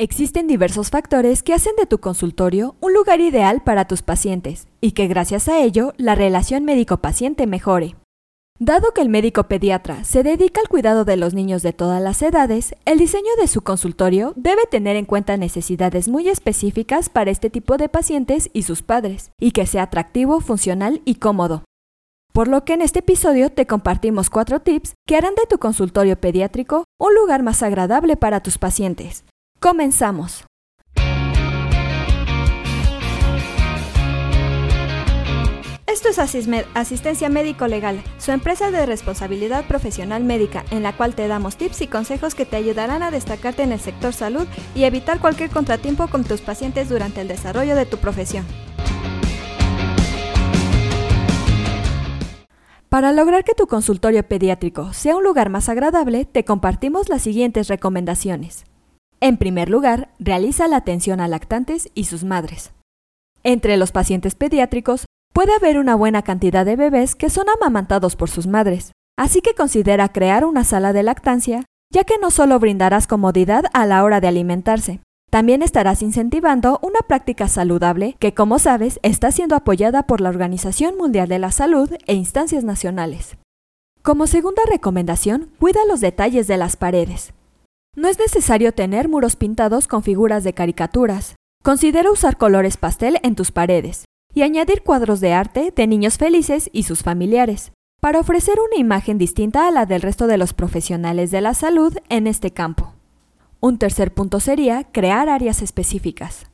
Existen diversos factores que hacen de tu consultorio un lugar ideal para tus pacientes y que gracias a ello la relación médico-paciente mejore. Dado que el médico pediatra se dedica al cuidado de los niños de todas las edades, el diseño de su consultorio debe tener en cuenta necesidades muy específicas para este tipo de pacientes y sus padres, y que sea atractivo, funcional y cómodo. Por lo que en este episodio te compartimos cuatro tips que harán de tu consultorio pediátrico un lugar más agradable para tus pacientes. Comenzamos. Esto es Asistencia Médico Legal, su empresa de responsabilidad profesional médica, en la cual te damos tips y consejos que te ayudarán a destacarte en el sector salud y evitar cualquier contratiempo con tus pacientes durante el desarrollo de tu profesión. Para lograr que tu consultorio pediátrico sea un lugar más agradable, te compartimos las siguientes recomendaciones. En primer lugar, realiza la atención a lactantes y sus madres. Entre los pacientes pediátricos puede haber una buena cantidad de bebés que son amamantados por sus madres, así que considera crear una sala de lactancia, ya que no solo brindarás comodidad a la hora de alimentarse, también estarás incentivando una práctica saludable que, como sabes, está siendo apoyada por la Organización Mundial de la Salud e instancias nacionales. Como segunda recomendación, cuida los detalles de las paredes. No es necesario tener muros pintados con figuras de caricaturas. Considera usar colores pastel en tus paredes y añadir cuadros de arte de niños felices y sus familiares, para ofrecer una imagen distinta a la del resto de los profesionales de la salud en este campo. Un tercer punto sería crear áreas específicas.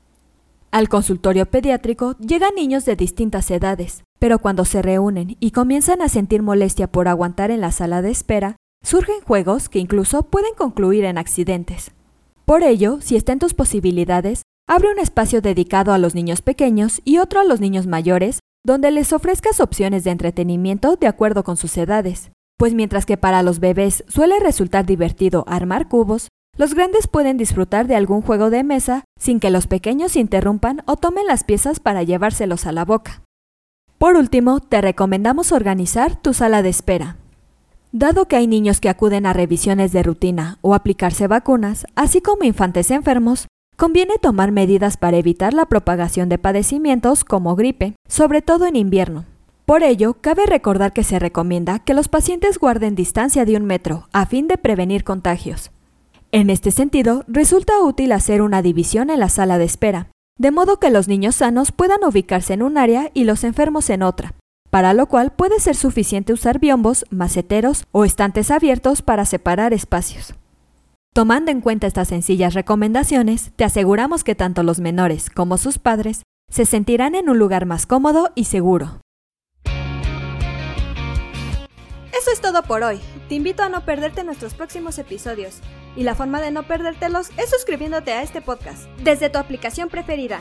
Al consultorio pediátrico llegan niños de distintas edades, pero cuando se reúnen y comienzan a sentir molestia por aguantar en la sala de espera, surgen juegos que incluso pueden concluir en accidentes. Por ello, si está en tus posibilidades, Abre un espacio dedicado a los niños pequeños y otro a los niños mayores, donde les ofrezcas opciones de entretenimiento de acuerdo con sus edades. Pues mientras que para los bebés suele resultar divertido armar cubos, los grandes pueden disfrutar de algún juego de mesa sin que los pequeños interrumpan o tomen las piezas para llevárselos a la boca. Por último, te recomendamos organizar tu sala de espera. Dado que hay niños que acuden a revisiones de rutina o aplicarse vacunas, así como infantes enfermos, Conviene tomar medidas para evitar la propagación de padecimientos como gripe, sobre todo en invierno. Por ello, cabe recordar que se recomienda que los pacientes guarden distancia de un metro a fin de prevenir contagios. En este sentido, resulta útil hacer una división en la sala de espera, de modo que los niños sanos puedan ubicarse en un área y los enfermos en otra, para lo cual puede ser suficiente usar biombos, maceteros o estantes abiertos para separar espacios. Tomando en cuenta estas sencillas recomendaciones, te aseguramos que tanto los menores como sus padres se sentirán en un lugar más cómodo y seguro. Eso es todo por hoy. Te invito a no perderte nuestros próximos episodios. Y la forma de no perdértelos es suscribiéndote a este podcast desde tu aplicación preferida.